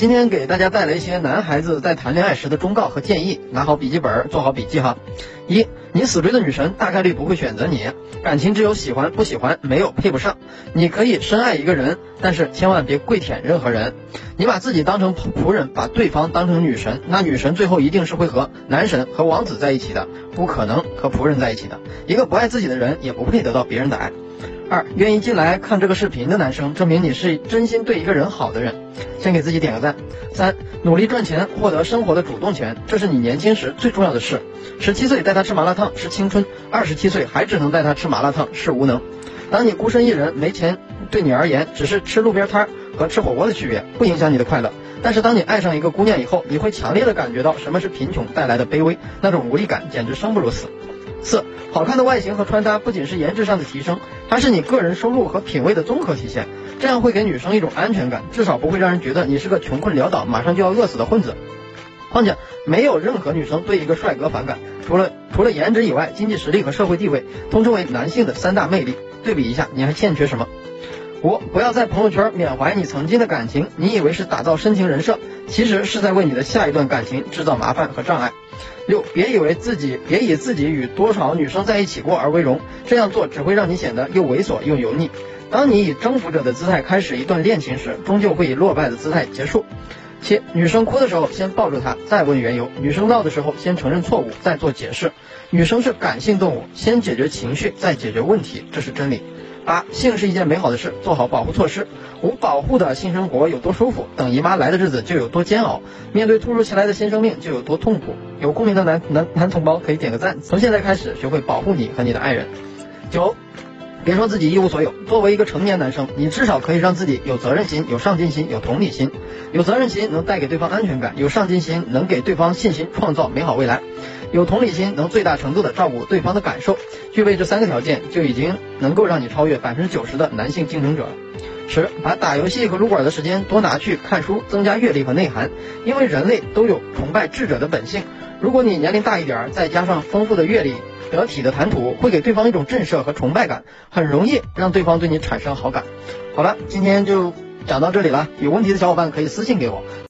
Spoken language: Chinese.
今天给大家带来一些男孩子在谈恋爱时的忠告和建议，拿好笔记本，做好笔记哈。一，你死追的女神大概率不会选择你，感情只有喜欢不喜欢，没有配不上。你可以深爱一个人，但是千万别跪舔任何人。你把自己当成仆人，把对方当成女神，那女神最后一定是会和男神和王子在一起的，不可能和仆人在一起的。一个不爱自己的人，也不配得到别人的爱。二，愿意进来看这个视频的男生，证明你是真心对一个人好的人，先给自己点个赞。三，努力赚钱，获得生活的主动权，这是你年轻时最重要的事。十七岁带他吃麻辣烫是青春，二十七岁还只能带他吃麻辣烫是无能。当你孤身一人没钱，对你而言只是吃路边摊和吃火锅的区别，不影响你的快乐。但是当你爱上一个姑娘以后，你会强烈的感觉到什么是贫穷带来的卑微，那种无力感简直生不如死。四，好看的外形和穿搭不仅是颜值上的提升，它是你个人收入和品味的综合体现。这样会给女生一种安全感，至少不会让人觉得你是个穷困潦倒、马上就要饿死的混子。况且，没有任何女生对一个帅哥反感，除了除了颜值以外，经济实力和社会地位，通称为男性的三大魅力。对比一下，你还欠缺什么？五，不要在朋友圈缅怀你曾经的感情，你以为是打造深情人设，其实是在为你的下一段感情制造麻烦和障碍。六，别以为自己，别以自己与多少女生在一起过而为荣，这样做只会让你显得又猥琐又油腻。当你以征服者的姿态开始一段恋情时，终究会以落败的姿态结束。七，女生哭的时候先抱住她，再问缘由；女生闹的时候先承认错误，再做解释。女生是感性动物，先解决情绪，再解决问题，这是真理。八，性是一件美好的事，做好保护措施。无保护的性生活有多舒服，等姨妈来的日子就有多煎熬。面对突如其来的新生命就有多痛苦。有共鸣的男男男同胞可以点个赞。从现在开始学会保护你和你的爱人。九，别说自己一无所有。作为一个成年男生，你至少可以让自己有责任心、有上进心、有同理心。有责任心能带给对方安全感，有上进心能给对方信心，创造美好未来。有同理心，能最大程度的照顾对方的感受，具备这三个条件，就已经能够让你超越百分之九十的男性竞争者。十，把打游戏和撸管的时间多拿去看书，增加阅历和内涵，因为人类都有崇拜智者的本性。如果你年龄大一点，再加上丰富的阅历、得体的谈吐，会给对方一种震慑和崇拜感，很容易让对方对你产生好感。好了，今天就讲到这里了，有问题的小伙伴可以私信给我。